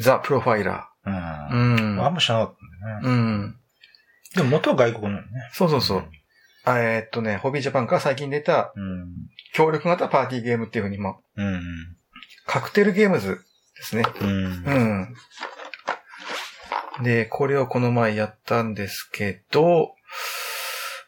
ザ・プロファイラうん。ー。うん。あんま知らなかったんだよね。うん。でも元は外国なのね。そうそうそう。あえーっとね、ホビージャパンから最近出たうん。協力型パーティーゲームっていうふうにも、うん。カクテルゲームズですね。うん。うん。で、これをこの前やったんですけど、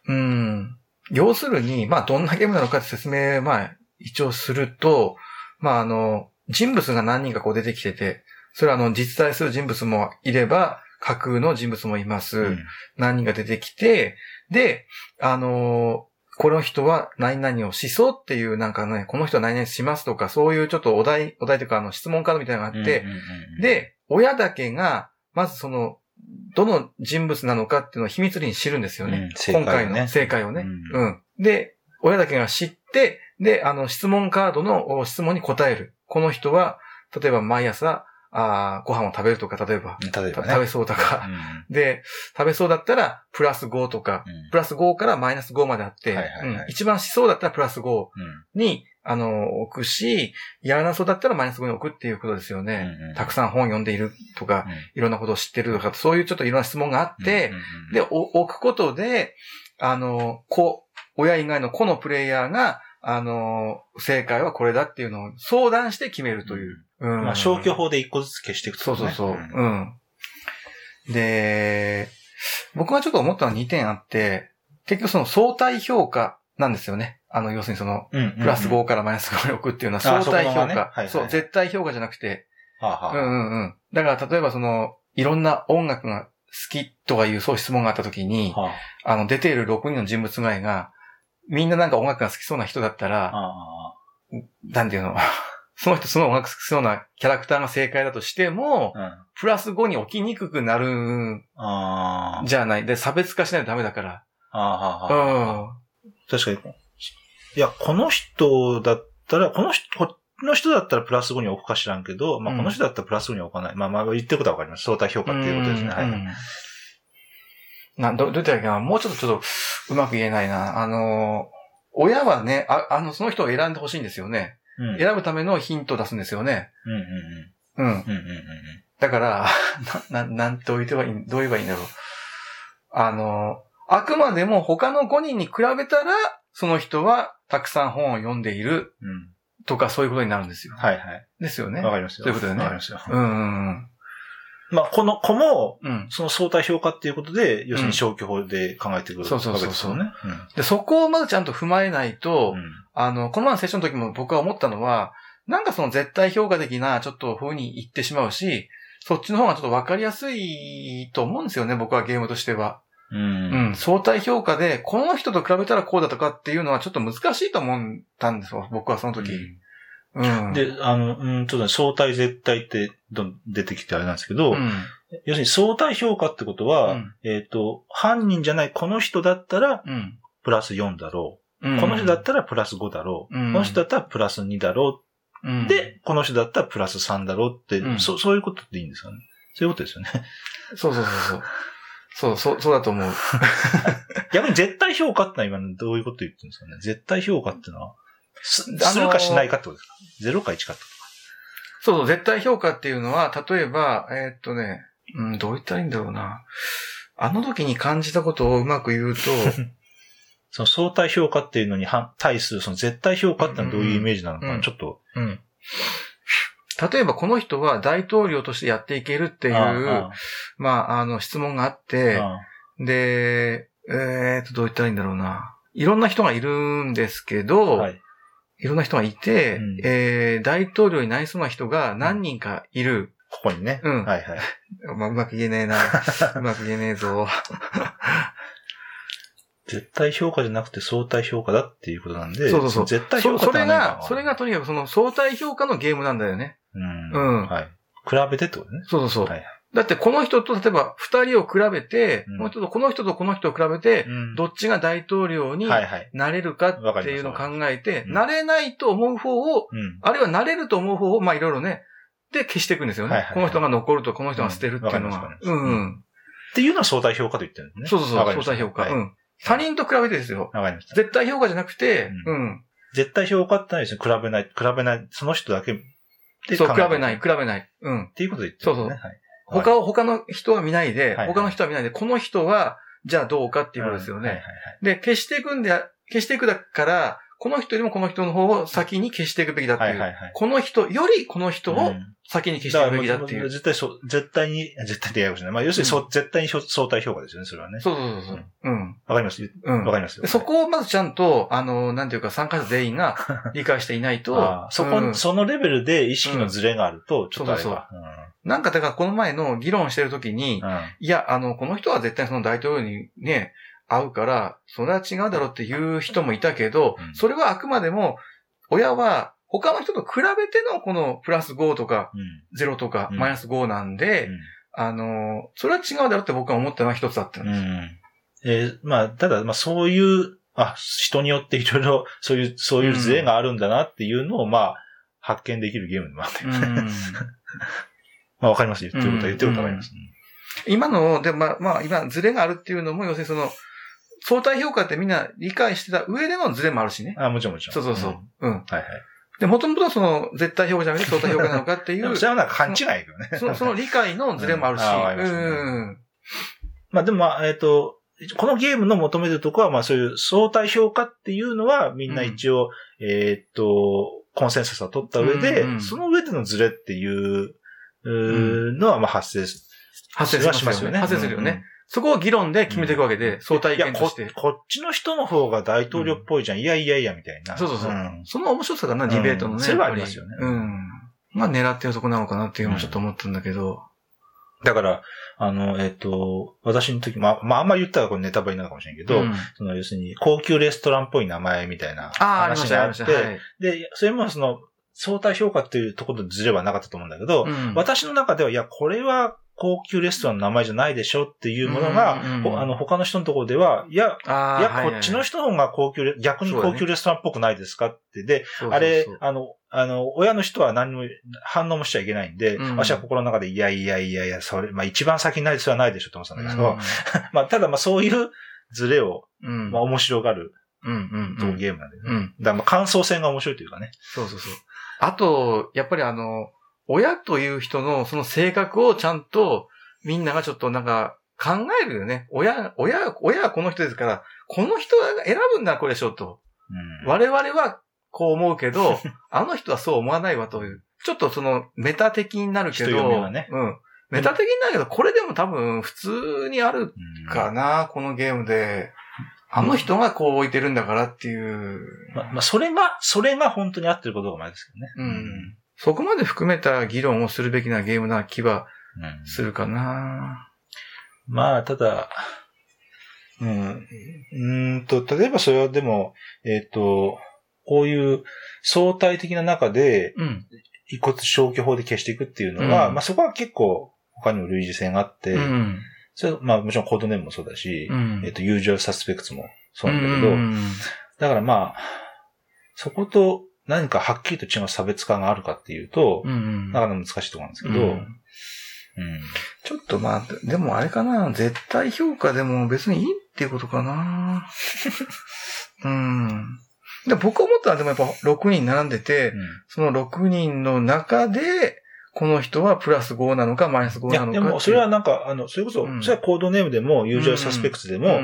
うん。要するに、まあ、どんなゲームなのかって説明、まあ、一応すると、まあ、あの、人物が何人かこう出てきてて、それはあの、実在する人物もいれば、架空の人物もいます。うん。何人が出てきて、で、あのーこの人は何々をしそうっていう、なんかね、この人は何々しますとか、そういうちょっとお題、お題というか、あの、質問カードみたいなのがあって、で、親だけが、まずその、どの人物なのかっていうのを秘密裏に知るんですよね。うん今回の正解をね、ううん。で、親だけが知って、で、あの、質問カードのお質問に答える。この人は、例えば毎朝、あーご飯を食べるとか、例えば、例えばね。食べそうとか、うで、食べそうだったら、プラス5とか、ん。プラス5からマイナス5まであって、はいはいはいうん一番しそうだったらプラス5うん。に、あの、置くし、やらなそうだったらマイナス5に置くっていうことですよね。うんうんたくさん本読んでいるとか、いろんなことを知ってるとか、そういうちょっといろんな質問があって、で、お置くことで、あの、子、親以外の子のプレイヤーが、あの、正解はこれだっていうのを相談して決めるという。うんまあ、消去法で一個ずつ消していくそうそうそう。んうん。で、僕がちょっと思ったのは2点あって、結局その相対評価なんですよね。あの、要するにその、うん。プラス5からマイナス5に置くっていうのは相対評そこのねはい価。はいそう、絶対評価じゃなくて、はあはあうんうんうん。だから例えばその、いろんな音楽が好きとかいうそう質問があった時に、はあの、出ている6人の人物外が、みんななんか音楽が好きそうな人だったあら、あなんていうの、その人その音楽好きそうなキャラクターが正解だとしても、あ。うん。プラス5に置きにくくなるん。じゃない？で、差別化しないとダメだから。あうあ。ん。確かに。いや、この人だったら、この人、この人だったらプラス5に置くか知らんけど、まあ、うんこの人だったらプラス5に置かない。まあ、まあ、言ってることはわかります。相対評価っていうことですね。はい。うんな、ど、どうやったらいいかなもうちょっとちょっとうまく言えないな。あの、親はね、ああの、その人を選んでほしいんですよね。うん。うん選ぶためのヒントを出すんですよね。うんうん。うん。うんうんうんだから、な、な、なんておいてはいい、どう言えばいいんだろう。あの、あくまでも他の5人に比べたら、その人はたくさん本を読んでいるうん。うん。とかそういうことになるんですよ。はいはい。ですよね。わかりますよ。そういうことだよねわかりますよ。うんうんうん。まあ、この子も、うん。その相対評価っていうことで、要するに消去法で考えてくるそうそうそうそうわけですよね。で、そこをまずちゃんと踏まえないと、うん。あの、この前のセッションの時も僕は思ったのは、なんかその絶対評価的なちょっと風に言ってしまうし、そっちの方がちょっとわかりやすいと思うんですよね、僕はゲームとしては。うん。ううんん、相対評価で、この人と比べたらこうだとかっていうのはちょっと難しいと思ったんですよ、僕はその時。うん。で、あの、うん、ちょっとね相対絶対ってどん出てきてあれなんですけど、うん、要するに相対評価ってことは、うんえっ、と、犯人じゃないこの人だったらうん。プラス4だろう。うんこの人だったらプラス5だろう。うんこの人だったらプラス2だろうんう。、で、この人だったらプラス3だろうって、うんそそういうことでいいんですかね。そういうことですよね。そうそうそうそう。そう、そう、そうだと思う。逆に絶対評価ってのは今どういうこと言ってるんですかね。絶対評価ってのは、するかしないかってことですか ?0 か1かってこそうそう、絶対評価っていうのは、例えば、えーっとね、うん、どう言ったらいいんだろうな。あの時に感じたことをうまく言うと、と その相対評価っていうのに反対する、その絶対評価ってのはどういうイメージなのかちょっと。うん。例えばこの人は大統領としてやっていけるっていう、あまあ、あの、質問があっあて、あで、えーっと、どう言ったらいいんだろうな。いろんな人がいるんですけあど、はい。いろんな人がいて、うんえー、大統領になりそうな人が何人かいる。ここにね。うんはいはい。まあ、うまく言えねえな。うまく言えねえぞ。絶対評価じゃなくて相対評価だっていうことなんで、そうそうそうの絶対評価そそれが、それがとにかくその相対評価のゲームなんだよね。うん。うんはい。比べてってことね。そうそうそう。はい。だってこの人と例えば二人を比べて、うんこの人とこの人とこの人を比べて、うんどっちが大統領にはいはい。なれるかっていうのを考えて、うんなれないと思う方を、うん。あるいはなれると思う方を、まあいろいろね、で消していくんですよね。はいはいはいこの人が残るとこの人が捨てるっていうのはうん。っていうのは相対評価と言ってるんですね。そうそうそう、相対評価。はいうん。他人と比べてですよ。わかりました。絶対評価じゃなくて、ううん。絶対評価ってないですね。比べない、比べない、その人だけてそう、比べない、比べない。うん。っていうことで言ってるんですね。はい他を、他の人は見ないで、はい他の人は見ないで、この人は、じゃあどうかっていうことですよね。で、消していくんで、消していくだから、この人よりもこの人の方を先に消していくべきだっていう。はいはいはい。この人よりこの人をうん先に消していくべきだっていう。絶対そう、絶対に、絶対ってややこしいね。まあ、要するに、そう絶対に相対評価ですよね、それはね。そうそうそうそう。うん。わかります？うん。わかりますよ。でそこをまずちゃんと、あの、なんていうか参加者全員が 理解していないとあ、ーそこ、うんそのレベルで意識のズレがあると、ちょっとあれそうば。なんかだからこの前の議論してるときに、うんうんいや、あの、この人は絶対その大統領にね、会うから、それは違うだろうっていう人もいたけど、うんそれはあくまでも、親は他の人と比べてのこのプラス5とか0とかうんマイナス5なんで、あの、それは違うだろうって僕は思ったのは一つだったんうん。です。うん。えーまあ、ただ、まあ、そういう、あ、人によっていろいろ、そういう、そういうズレがあるんだなっていうのを、まあ、発見できるゲームでもあって。うん まあ、わかります。言ってることは、うん言ってることはわかります。今の、で、まあ、まあ、今、ズレがあるっていうのも、要するにその、相対評価ってみんな理解してた上でのズレもあるしね。あ、もちろんもちろん。そうそうそう。んうん。はいはい。で、もともとその、絶対評価じゃなくて相対評価なのかっていう それはなんか勘違いだけどね。その、その理解のズレもあるし。うんうん。まあでもまあ、えっ、と、このゲームの求めるとこは、まあそういう相対評価っていうのは、みんな一応、えっ、と、コンセンサスを取った上で、うんうんその上でのズレっていう、うーのは、まあ発生す発生しますよね。発生するよね。。そこを議論で決めていくわけで、相対いやこ意見として。こっちの人の方が大統領っぽいじゃん。いやいやいや、みたいな。そうそうそう。んその面白さがな、ディベートのね。うんそれはありますよねうん。まあ狙ってるとこなのかなっていうのもちょっと思ったんだけど。だから、あの、えっ、と、私の時、まあ、まあ、あんま言ったらこれネタバレになるかもしれんけど、うんその、要するに、高級レストランっぽい名前みたいな話があって、た。はいで、それもその、相対評価っていうところでずれはなかったと思うんだけど、うん私の中では、いや、これは高級レストランの名前じゃないでしょっていうものが、うんうんほあの、他の人のところでは、いや、いや、こっちの人の方が高級レ、逆に高級レストランっぽくないですかって。で、そうそうそうあれ、あの、あの、親の人は何も反応もしちゃいけないんで、うん私は心の中で、いやいやいやいや、それ、まあ一番先になりそうはないでしょって思ってたんだけど、う まあただまあそういうズレを、ん。うん。まあ面白がるうんうんとうん。ゲームなんでね。うん。だからまあ感想戦が面白いというかね。そうそうそう。あと、やっぱりあの、親という人のその性格をちゃんとみんながちょっとなんか考えるよね。親、親、親はこの人ですから、この人が選ぶんだこれでしょと。うん我々はこう思うけど、あの人はそう思わないわという。ちょっとそのメタ的になるけど、ねうん。メタ的になるけど、これでも多分普通にあるうんかな、このゲームで。あの人がこう置いてるんだからっていう。まあ、まあ、それが、それが本当に合ってることが前ですけどね。うん。そこまで含めた議論をするべきなゲームな気はうんするかな。まあ、ただ、うん、うーんと、例えばそれはでも、えっ、と、こういう相対的な中で、うん。一骨消去法で消していくっていうのは、うんまあそこは結構他にも類似性があって、うん。それまあもちろんコードネームもそうだし、うんえっ、と、ユージュアルサスペクツもそうなんだけど、うんだからまあ、そこと何かはっきりと違う差別化があるかっていうと、うん。なかなか難しいところなんですけど、ううんんちょっとまあ、でもあれかな。絶対評価でも別にいいっていうことかな。うん。で僕思ったのはでもやっぱ6人並んでて、その6人の中で、この人はプラス5なのかマイナス5いや、なのかでも、それはなんか、あの、それこそ、うんそれはコードネームでも、ユージュアルサスペクツでも、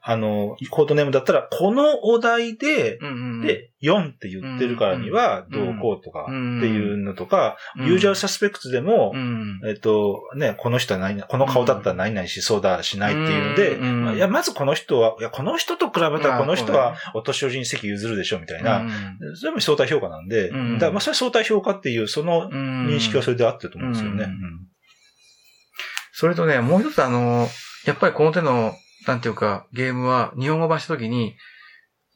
あの、コードネームだったら、このお題で、うんうん、で、4って言ってるからには、どうこうとか、っていうのとか、ユージュアルサスペクツでもう、ん、えっと、ね、この人は何々、この顔だったら何々しそうだ、しないっていうので、いや、まずこの人は、いや、この人と比べたらこの人はまあお年寄りに席譲るでしょ、みたいうん。な。それも相対評価なんで、うんだからまあそれは相対評価っていう、そのうん。認識はそれで合ってると思うんですよね。それとね、もう一つあの、やっぱりこの手の、なんていうか、ゲームは日本語版したときに、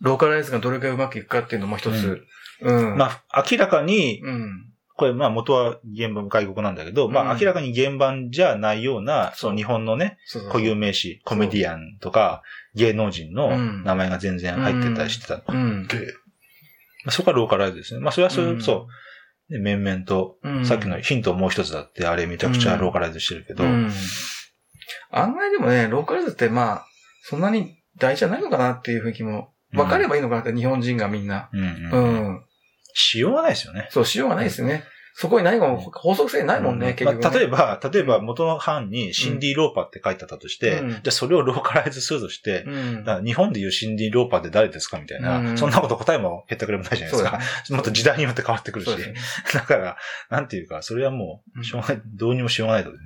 ローカライズがどれくらいうまくいくかっていうのも一つ。うん。まあ、明らかに、うん。これ、まあ、元は原版外国なんだけど、まあ、うん明らかに原版じゃないような、その日本のね、固有名詞、コメディアンとか、芸能人のうん名前が全然入ってたりしてた。うん。でまあ、そこはローカライズですね。まあ、それはそれ、うんそう。で面々と、うんさっきのヒントもう一つだって、あれめちゃくちゃローカライズしてるけど、うん。案外でもね、ローカライズってまあ、そんなに大事じゃないのかなっていう雰囲気も、分かればいいのかなって、日本人がみんな。うんううんん。しようがないですよね。そう、しようがないですよね。そこに何も法則性ないもんね、結局、ねまあ、例えば、例えば元の版にシンディ・ローパーって書いてあったとして、うんじゃあそれをローカライズするとして、うん。日本でいうシンディ・ローパーって誰ですかみたいな、うんそんなこと答えもへったくれもないじゃないですか。ね。もっと時代によって変わってくるし。ね。だから、なんていうか、それはもう、しょうがない、どうにもしようがないと、ね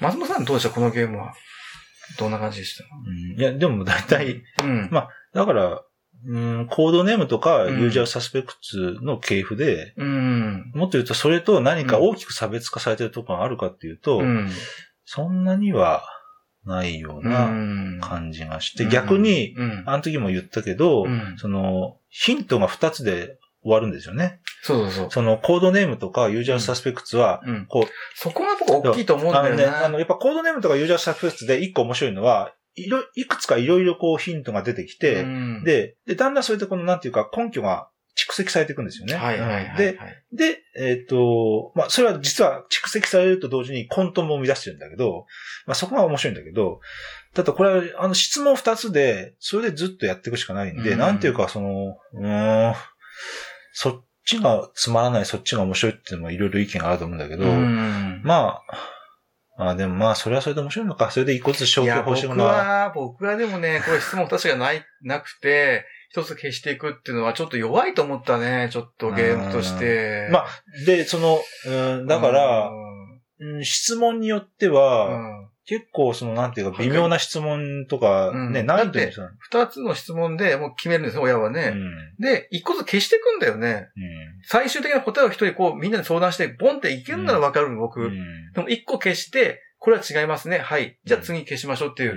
松本さんどうでしたこのゲームは。どんな感じでした？うん。いや、でも大体、うん。まだから、うん、コードネームとか、うんユージャーサスペクツの系譜で、うん。もっと言うとそれと何か大きく差別化されてるところがあるかっていうと、うん。そんなにはないようう。なん感じがして、逆に、うん。あの時も言ったけど、うんその、ヒントが2つで終わるんですよね。そうそうそう。そのコードネームとかユージャーサスペクツは、うん。こう、そこが僕大きいと思うんあのね、だよね。あの、やっぱコードネームとかユージャーサスペクツで一個面白いのは、いろ、いくつかいろいろこうヒントが出てきて、うん、で、で、だんだんそれでこのなんていうか根拠が蓄積されていくんですよね。はいはいはい、はい。で、で、えっ、と、まあ、それは実は蓄積されると同時に混沌も生み出してるんだけど、まあ、そこが面白いんだけど、ただこれは、あの質問二つで、それでずっとやっていくしかないんで、うんなんていうか、その、うーん、そっちがつまらない、そっちが面白いっていうのもいろいろ意見があると思うんだけど、うん。まあ、あでもまあ、それはそれで面白いのか。それで一個ずつ消去方していくのは。は、僕はでもね、これ質問確かない、なくて、一つ消していくっていうのはちょっと弱いと思ったね、ちょっとゲームとして。まあ、で、その、うん、だから、うん質問によっては、うん、結構その、なんていうか、微妙な質問とか、うんね、なうさ、二つの質問でもう決めるんですよ、親はね。うん。で、一個ずつ消していくんだよね。最終的な答えを一人こうみんなで相談して、ボンっていけるならわかる、僕。うん。でも一個消して、これは違いますね。はい。じゃあ次消しましょうっていう。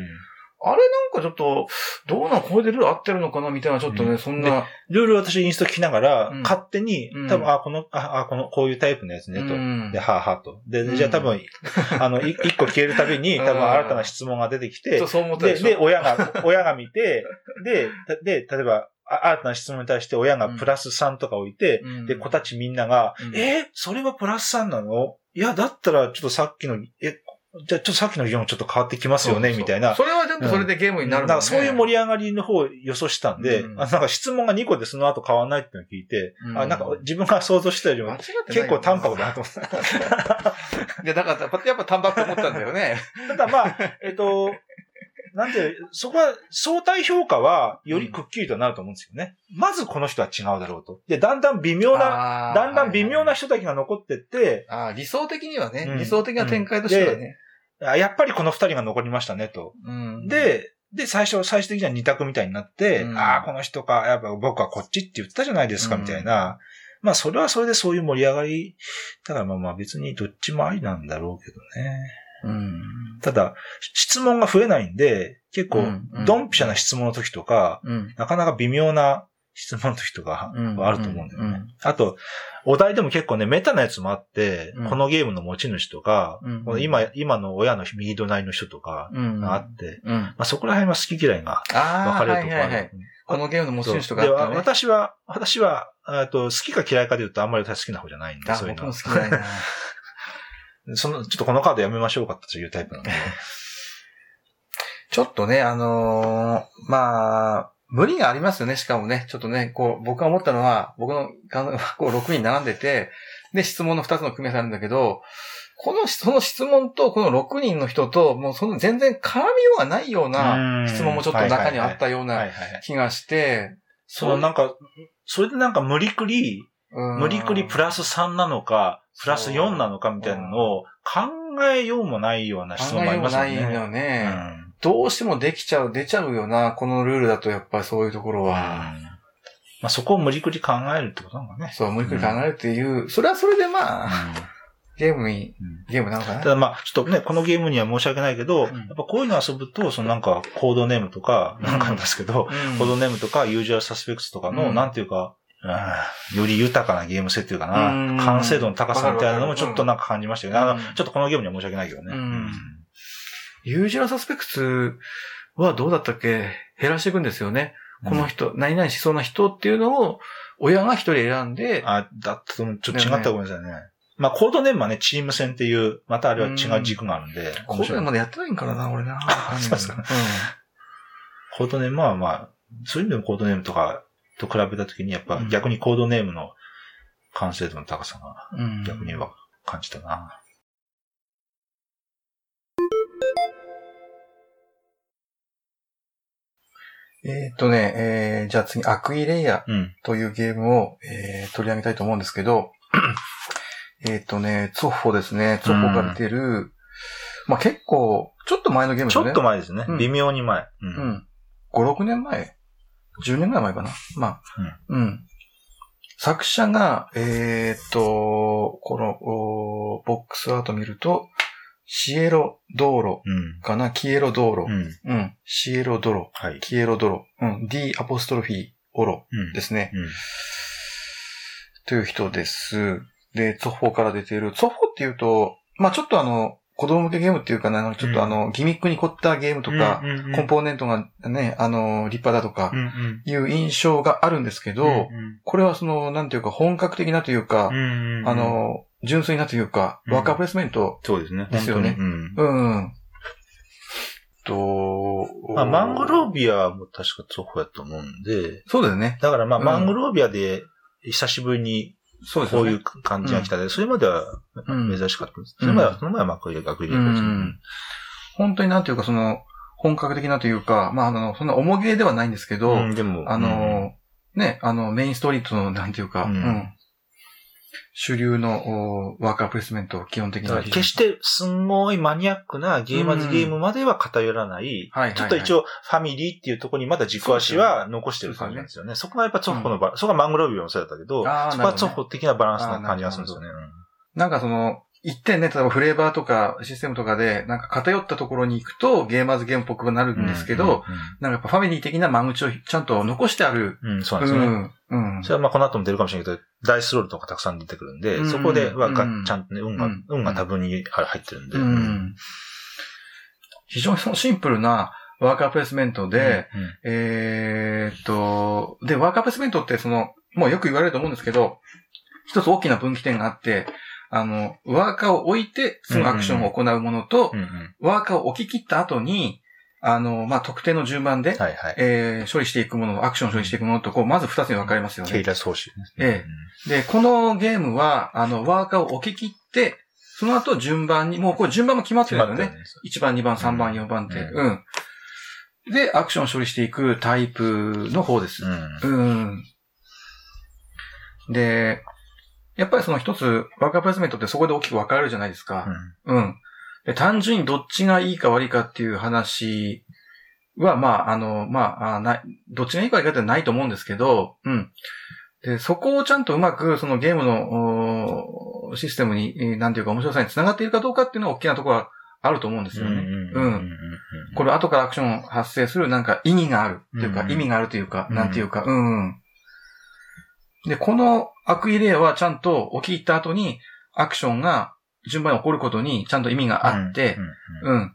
うんあれなんかちょっと、どうなんこれでルール合ってるのかなみたいな、ちょっとね、うん。そんな。ルール私インスト聞きながら、うん。勝手にうん、多分、あ、この、あ、あこの、こういうタイプのやつね、と。うん。で、はあはあと。で、うんじゃあ多分、あの、い一個消えるたびに、多分新たな質問が出てきてで、で親が、親が見て、で、たで、例えば、あ新たな質問に対して親がプラス3とか置いて、うん。で、子たちみんなが、うん。えーそれはプラス3なの？いや、だったら、ちょっとさっきの、え、じゃあちょっとさっきの議論ちょっと変わってきますよね、みたいな。それは全部それでゲームになるもんね。なんかそういう盛り上がりの方を予想したんで、うんあなんか質問が2個でその後変わらないっていうのを聞いて、うんあなんか自分が想像したよりも結構淡白だなと思った。いや、だから、やっぱ淡白と思ったんだよね。ただまあ、えっと、なんていう、そこは相対評価はよりくっきりとなると思うんですよね。まずこの人は違うだろうと。で、だんだん微妙な、あーだんだん微妙な人だけが残ってって、あー理想的にはね、うん理想的な展開としてはね。あやっぱりこの二人が残りましたねと。うん、で、で、最初、最終的には二択みたいになって、うんああ、この人か、やっぱ僕はこっちって言ってたじゃないですか、うんみたいな。まあ、それはそれでそういう盛り上がり。だからまあまあ別にどっちもありなんだろうけどね。うん。ただ、質問が増えないんで、結構うんうん、ドンピシャな質問の時とか、うん。なかなか微妙な質問の時とかあると思うんだよね。うんあと、お題でも結構ね、メタなやつもあって、うんこのゲームの持ち主とか、うんこの今、今の親の右隣の人とかうん。があって、うん。まあそこら辺は好き嫌いが分かれはいるところある。はいはい。このゲームの持ち主とかね。私は、私は、えっと、好きか嫌いかで言うとあんまり私好きな方じゃないんで、あ、そういうの僕も好きだな。その、ちょっとこのカードやめましょうかっていうタイプなんで。ちょっとね、あのーまあ、無理がありますよね、しかもね。ちょっとね、こう、僕が思ったのは、僕の こう6人並んでて、で、質問の2つの組み合わせあるんだけど、この、その質問と、この6人の人と、もうその全然絡みようがないよううなん質問もちょっと中にあったような。気がして、そのなんか、それでなんか無理くり、うん無理くりプラス3なのか、プラス4なのかみたいなのを考えようもないような質問もありますよ考えようもないね。よね。うんどうしてもできちゃう、出ちゃうよな、このルールだとやっぱりそういうところは。まあそこを無理くり考えるってことなのかね。そう、無理くり考えるっていう、それはそれでまあ、うん。ゲームに、うん。ゲームなのかな。ただまあ、ちょっとね、このゲームには申し訳ないけど、うん。やっぱこういうの遊ぶと、そのなんか、コードネームとか、うんなんかありますけど、うん。コードネームとか、ユージュアルサスペクツとかの、うん。なんていうか、うんより豊かなゲーム性っていうかな、うん。完成度の高さみたいなのもちょっとなんか感じましたよね。ちょっとこのゲームには申し訳ないけどね。うんユージュラサスペクツはどうだったっけ？減らしていくんですよね。この人、何々しそうな人っていうのを、親が一人選んで、あ、だったとちょっと違ったらごめんなさいね。まあ、コードネームはね、チーム戦っていう、またあれは違う軸があるんで、これまでやってないんからな、俺な。そうですかうんコードネームはまあ、そういう意味でもコードネームとかと比べたときに、やっぱうん逆にコードネームの完成度の高さがうん逆には感じたな。えーっとね、えー、じゃあ次、アクイレイヤうん。というゲームを、えー取り上げたいと思うんですけど、えーっとね、ツォッフォですね。ツォッフォが出てる、まあ結構、ちょっと前のゲームですね。ちょっと前ですね。うん微妙に前。う。うんん。5、6年前 ?10 年ぐらい前かな？まあ、うん。作者が、えーっと、この、おボックスアート見ると、シエロ道路うん。かな？キエロ道路。うん。うん。シエロ道路。はい。キエロドロ。うん。D アポストロフィーオロうん。ですね。うん。という人です。で、ツォッフォから出ている。ツォッフォっていうと、まあちょっとあの、子供向けゲームっていうかな、ちょっとあの、ギミックに凝ったゲームとか、コンポーネントがね、あの、立派だとかう、んいう印象があるんですけど、うん。これはその、なんていうか、本格的なというか。あ、の、純粋なというか、うんワーカープレイスメント、そうですね。ですよねうん。うん。と、まあ、マングロービアも確かツォフやと思うんで、そうですね。だからまあ、うんマングロービアで久しぶりにそうです。こういう感じが来たで、それまではうん珍しかったです。それまでは、その前はマクリア、アクリアですねうん本当になんていうか、その、本格的なというか、まあ、あの、そんな重げではないんですけど、うん、でも、あの、ね、あの、メインストリートの、なんていうか、ううんん。主流のおワーカープレイスメント、基本的だからな。決してすんごいマニアックなゲーマーズゲームまでは偏らない、はいはいはい。ちょっと一応ファミリーっていうところにまだ軸足は残してる感じなんですよね。そこがやっぱツォッホのバランス、そこがマングロービアもそうだったけど、あーそこはツョッホ的なバランスな感じがするんですよね。なんかその、一点ね、例えばフレーバーとかシステムとかで、なんか偏ったところに行くと、ゲーマーズゲームっぽくなるうんんですけど、、なんかやっぱファミリー的な間口をちゃんと残してある。うんうん、そううなんですよね。ん。うん。それはまあこの後も出るかもしれないけど、ダイスロールとかたくさん出てくるんで、うんそこではがうんちゃんとね、運が、うん運が多分に入ってるんで。うん。非常にそのシンプルなワーカープレイスメントで、うん、えーっと、で、ワーカープレイスメントってその、もうよく言われると思うんですけど、一つ大きな分岐点があって、あの、ワーカーを置いて、すぐアクションを行うものと、うんうんワーカーを置き切った後に、あの、まあ、特定の順番で、はいはい。えー処理していくもの、アクションを処理していくものと、こう、まず二つに分かれますよケイね。ラス報酬えで、このゲームは、あの、ワーカーを置き切って、その後順番に、もうこれ順番も決まってるんだよね。1番、2番、3番、4番って。ううん。で、アクションを処理していくタイプの方です。うん。うん。で、やっぱりその一つ、ワーカープレイスメントってそこで大きく分かれるじゃないですか。うん。で単純にどっちがいいか悪いかっていう話は、まあ、あの、まあ、あない、どっちがいいか悪いかってないと思うんですけど、うん。で、そこをちゃんとうまく、そのゲームの、おシステムに、えーなんていうか面白さにつながっているかどうかっていうのは大きなところはあると思うんですよね。うん。これ後からアクション発生するなんか意味があるっていうか、うん意味があるというか、うんなんていうか、うん、うん。で、このアクイレイはちゃんと起き入った後にアクションが順番に起こることにちゃんと意味があって、うん。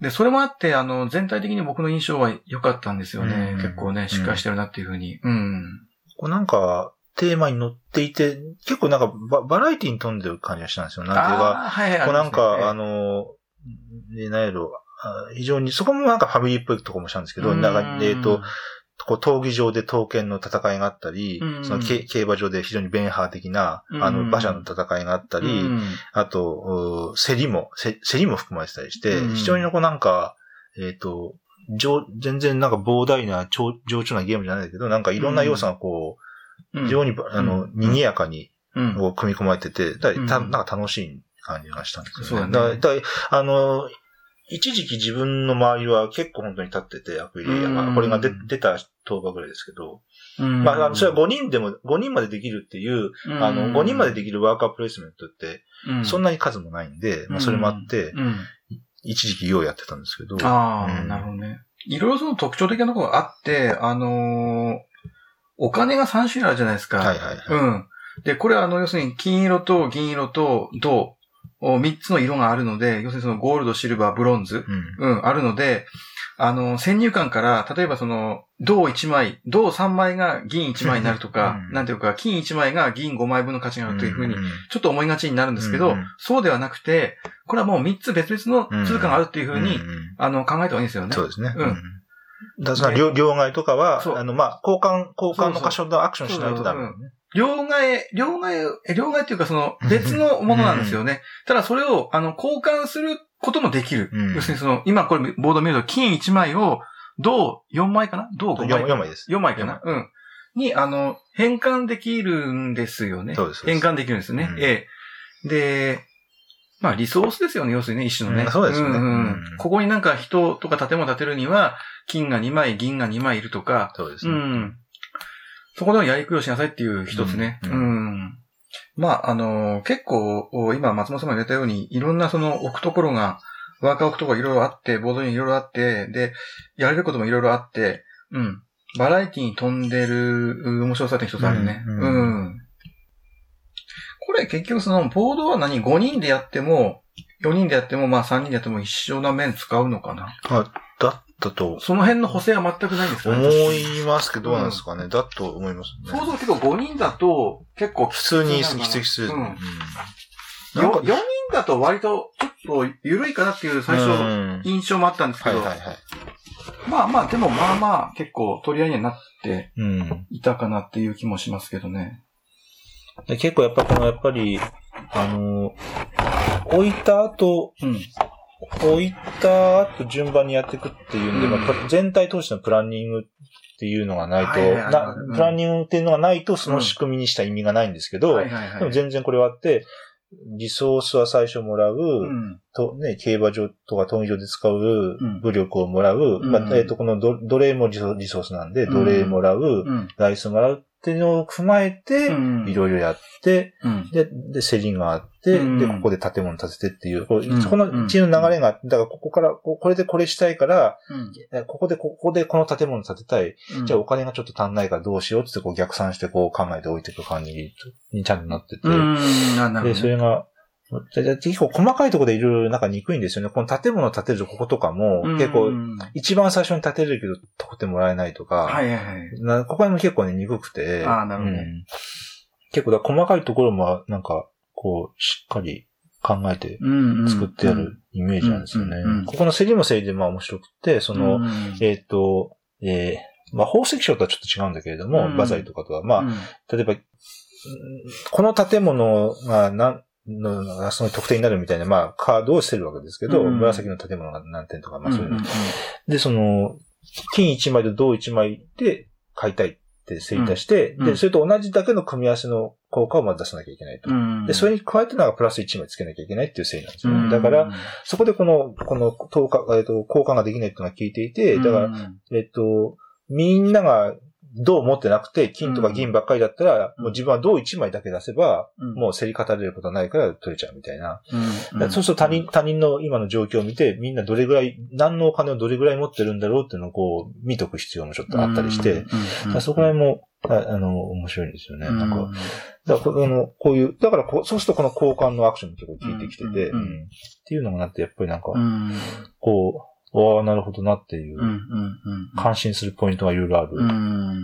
で、それもあって、あの、全体的に僕の印象は良かったんですよね。うん結構ね、しっかりしてるなっていうふうに。うん。こうなんか、テーマに乗っていて、結構なんかババラエティに富んでる感じがしたんですよ。なんていうか、はいはい。こうなんか、ああの、なんやろ、あ非常に、そこもなんかファミリーっぽいところもしたんですけど、なんか、えっ、と、、こう闘技場で刀剣の戦いがあったり、うん。そのけ競馬場で非常にベンハー的な、あの、うん馬車の戦いがあったり、うん。あと、う競りも、せ競りも含まれてたりして、うん。非常にこうなんか、えっ、と、上全然なんか膨大な、超上長なゲームじゃないけど、なんかいろんな要素がこう、うん。非常に、あの、うん。賑やかに、うん。こう組み込まれてて、だたうん。なんか楽しい感じがしたんですそうよね。だねだだあの、一時期自分の周りは結構本当に立ってて、アクリルうんこれが出出た10日ぐらいですけど、うんまああの、それは5人でも、5人までできるっていう、あの、5人までできるワーカープレイスメントって、そんななに数もないんで、まあそれもあって、うん。一時期ようやってたんですけど。ああ、うんなるほどね。いろいろその特徴的なところがあって、あのーお金が3種類あるじゃないですか。はいはいはい。うん。で、これはあの、要するに金色と銀色と銅、3つの色があるので、要するにそのゴールド、シルバー、ブロンズ、うん。うん、あるので、あの、先入観から、例えばその、銅1枚、銅3枚が銀1枚になるとか、うんなんていうか、金1枚が銀5枚分の価値があるというふうに、んちょっと思いがちになるんですけど、うんうんそうではなくて、これはもう3つ別々の通貨があるっていうふうに、んんあの、考えた方がいいんですよね。そうですね。うんん。だから両両替とかはあの、まあ、交換、交換の箇所のアクションしないとダメね。両替、両替、え両替っていうかその別のものなんですよね。ただそれを、あの、交換することもできる。うん要するにその、今これボード見ると金1枚を、銅4枚かな？銅5枚？4, 枚です。4枚かな？うん。に、あの、変換できるんですよね。そうですそうです変換できるんですね。うんええ。で、まあ、リソースですよね、要するにね、一種のね。うんそうですよねんんうんここになんか人とか建物建てるには、金が2枚、銀が2枚いるとか、そうですね。うん。そこでのやりくりをしなさいっていう一つね。ううんん。まあ、あの結構、今松本さんが言ったように、いろんなその置くところが、ワーカー置くところいろいろあって、ボードにいろいろあって、で、やれることもいろいろあって、うん。バラエティに飛んでるう面白さって一つあるね。ううんん。これ結局その、ボードは何 ?5 人でやっても、4人でやっても、まあ3人でやっても一緒な面使うのかな？あ、だったとその辺の補正は全くないんですか思ねいますけど、どうなんですかね。だと思いますね。そうすると結構5人だと結構き普つ通にきついきつい。ううんん。よなんか4人だと割とちょっと緩いかなっていう最初うん印象もあったんですけど、はいはいはい。まあまあでもまあまあ結構取り合いにはなってうん。いたかなっていう気もしますけどね。で結構やっぱこの、やっぱり、あの、置いた後、うん。置いた後順番にやっていくっていうんで、うん。まあ、全体通してのプランニングっていうのがないと、なうんプランニングっていうのがないとその仕組みにした意味がないんですけど。でも全然これはあって、リソースは最初もらう、うん。とね、競馬場とか闘技場で使んう武力をもらう、うんまあえっ、と、この奴奴隷もリソリソースなんで、うん。奴隷もらう、うん。ダイスもらうっていうのを踏まえて、うんいろいろやって、うん。で、で、競りがあって、うんで、ここで建物建ててっていう、この一の流れがあって、だからここから、ここれでこれしたいから、うんえここで、ここでこの建物建てたい。うんじゃあお金がちょっと足んないからどうしようってこう逆算してこう考えておいていく感じにちゃんとなってて。で。それが、結構細かいところでいろいろなんか憎いんですよね。この建物建てるこことかも、結構、うん一番最初に建てるけど得点もらえないとか、はいはいはい。なここも結構ね、憎くて。あーなるほどね。うん。結構細かいところも、なんか、こう、しっかり考えてうん作ってやるイメージなんですよね。ここの競りも競りでまあ面白くて、その、うん。えっ、と、えーまあ宝石商とはちょっと違うんだけれども、うん。バザイとかとは、まあ、うん。例えば、うんこの建物が何、のがその得点になるみたいな、まあ、カードを捨てるわけですけど、うん紫の建物が何点とか、まあそういうの。んんで、その、金1枚と銅1枚で買いたいって整理出して、うんで、それと同じだけの組み合わせの効果をまず出さなきゃいけないと。うんで、それに加えてなんかプラス1枚つけなきゃいけないっていう整理なんですよね。だから、、そこでこの、この、投下、えっと、交換ができないっていうのが聞いていて、だから、ら、えっと、みんなが銅持ってなくて、金とか銀ばっかりだったら、うん。もう自分は銅1枚だけ出せば、うん。もう競り勝たれることはないから取れちゃうみたいな。そうすると他人、他人の今の状況を見て、みんなどれぐらい、何のお金をどれぐらい持ってるんだろうっていうのをこう、見とく必要もちょっとあったりして、、そこら辺も、ああの、面白いんですよね。なんか、だからこの、こういう、だからこう、そうするとこの交換のアクションも結構効いてきてて、っていうのがなって、やっぱりなんか、うん、こう、わあなるほどなっていう、感心するポイントがいろいろある。うん、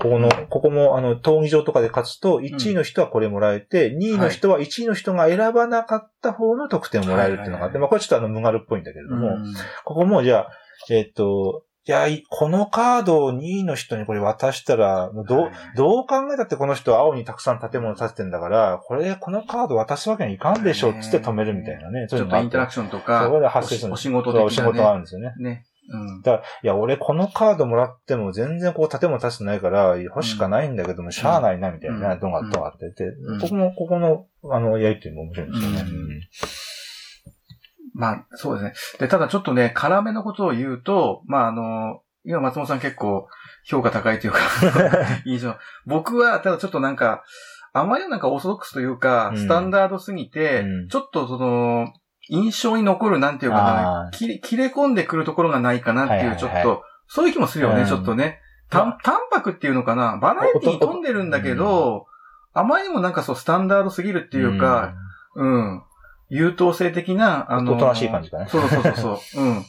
ここの、ここも、あの、闘技場とかで勝つと、1位の人はこれもらえて、2位の人は1位の人が選ばなかった方の得点をもらえるっていうのがあって、まあ、これちょっとあの、無ガルっぽいんだけれども、うん。ここもじゃあ、えっ、と、いや、いこのカードを2位の人にこれ渡したら、どうはい、どう考えたってこの人は青にたくさん建物建ててんだから、これ、このカード渡すわけにいかんでしょっつって止めるみたいなね。ちょっとインタラクシションとか、そこで発生するお仕事的な、ね、お仕事があるんですよね。ね。うん。だから、いや、俺このカードもらっても全然こう建物建ててないから、欲しかないんだけども、しゃあないな、みたいな、うん。のが、とがあってて、うん。ここも、ここの、あの、やりとりも面白いんですよね。うんまあ、そうですね。で、ただちょっとね、辛めのことを言うと、まあ、あの、今松本さん結構評価高いというか、印象。僕は、ただちょっとなんか、あまりなんかオーソドックスというか、うんスタンダードすぎて、うんちょっとその、印象に残るなんていうかなあ、ー切れ切れ込んでくるところがないかなっていう、はいはいはいちょっと、そういう気もするよね、うんちょっとね。淡淡白っていうのかな、バラエティに富んでるんだけど、あまりにもなんかそう、スタンダードすぎるっていうか、うん。優等生的な、あの、おとなしい感じかねそうそうそうそう。うん。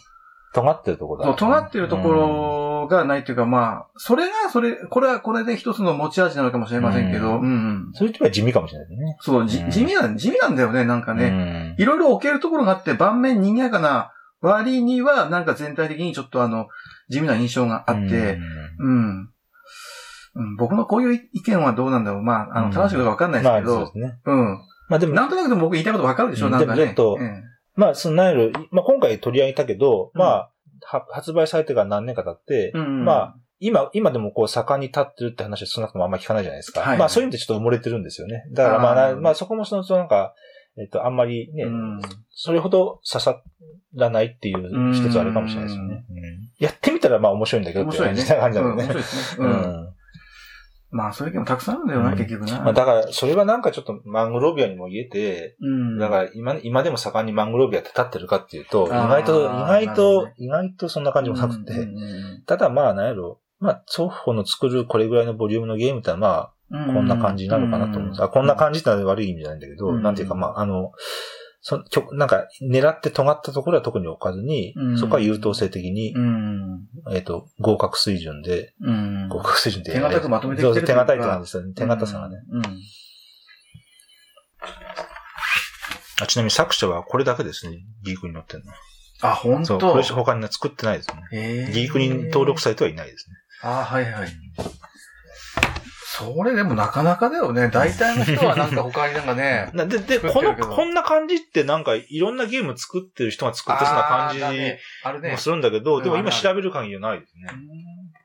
尖ってるところだ、そう、尖ってるところがないというか、まあ、それが、それ、これはこれで一つの持ち味なのかもしれませんけど、ううんん、うん。そういう時は地味かもしれないね。そう、じうん地味なん、地味なんだよね、なんかね。ね。いろいろ置けるところがあって、盤面賑やかな割には、なんか全体的にちょっとあの、地味な印象があって、うん。うん、僕のこういう意見はどうなんだろう。まあ、あの、うん正しいことわかんないですまあけど、そうですね。うん。まあでも、なんとなくでも僕言いたいことわかるでしょ、うんなんかね。でもちょっとうんまあ、その、なんやろ、まあ今回取り上げたけど、うんまあ、は発売されてから何年か経って、うんまあ、今、今でもこう盛んに立ってるって話は少なくともあんま聞かないじゃないですか。はいまあそういう意味でちょっと埋もれてるんですよね。だからまあな、あーまあそこもその、なんか、えっと、あんまりね、うんそれほど刺さらないっていう一つあるかもしれないですよね。うんやってみたらまあ面白いんだけどっていう。感じなうん感じだよね。面白いですね。ううん。ん。まあ、そういう意見もたくさんあるんだよな、うん結局な。まあだから、それはなんかちょっとマングロービアにも言えて、うん。だから今、今でも盛んにマングロービアって立ってるかっていうと、意あー外と、意外なるほどとね、意外とそんな感じもなくて、うんうんただまあ、なんやろ、まあ、双方の作るこれぐらいのボリュームのゲームってのはまあ、うんこんな感じなのかなと思うんです。あこんな感じってのは悪い意味じゃないんだけど、うんなんていうかまあ、あの、そきょなんか、狙って尖ったところは特に置かずに、うんそこは優等生的に、うん。えっ、と、合格水準で、うん。合格水準で、手堅くまとめてきてる手堅いって感じですよね。手堅さがね。うん。あちなみに作者はこれだけですね。ギークに載ってるの。あ、本そう、当これ他に作ってないですね。ギークに登録されてはいないですね。あはいはい。それでもなかなかだよね。大体の人はなんか他になんかね。なで、で、この、こんな感じってなんかいろんなゲーム作ってる人が作ってそうな感じも。するんだけど、でも今調べる限りはないですね。うん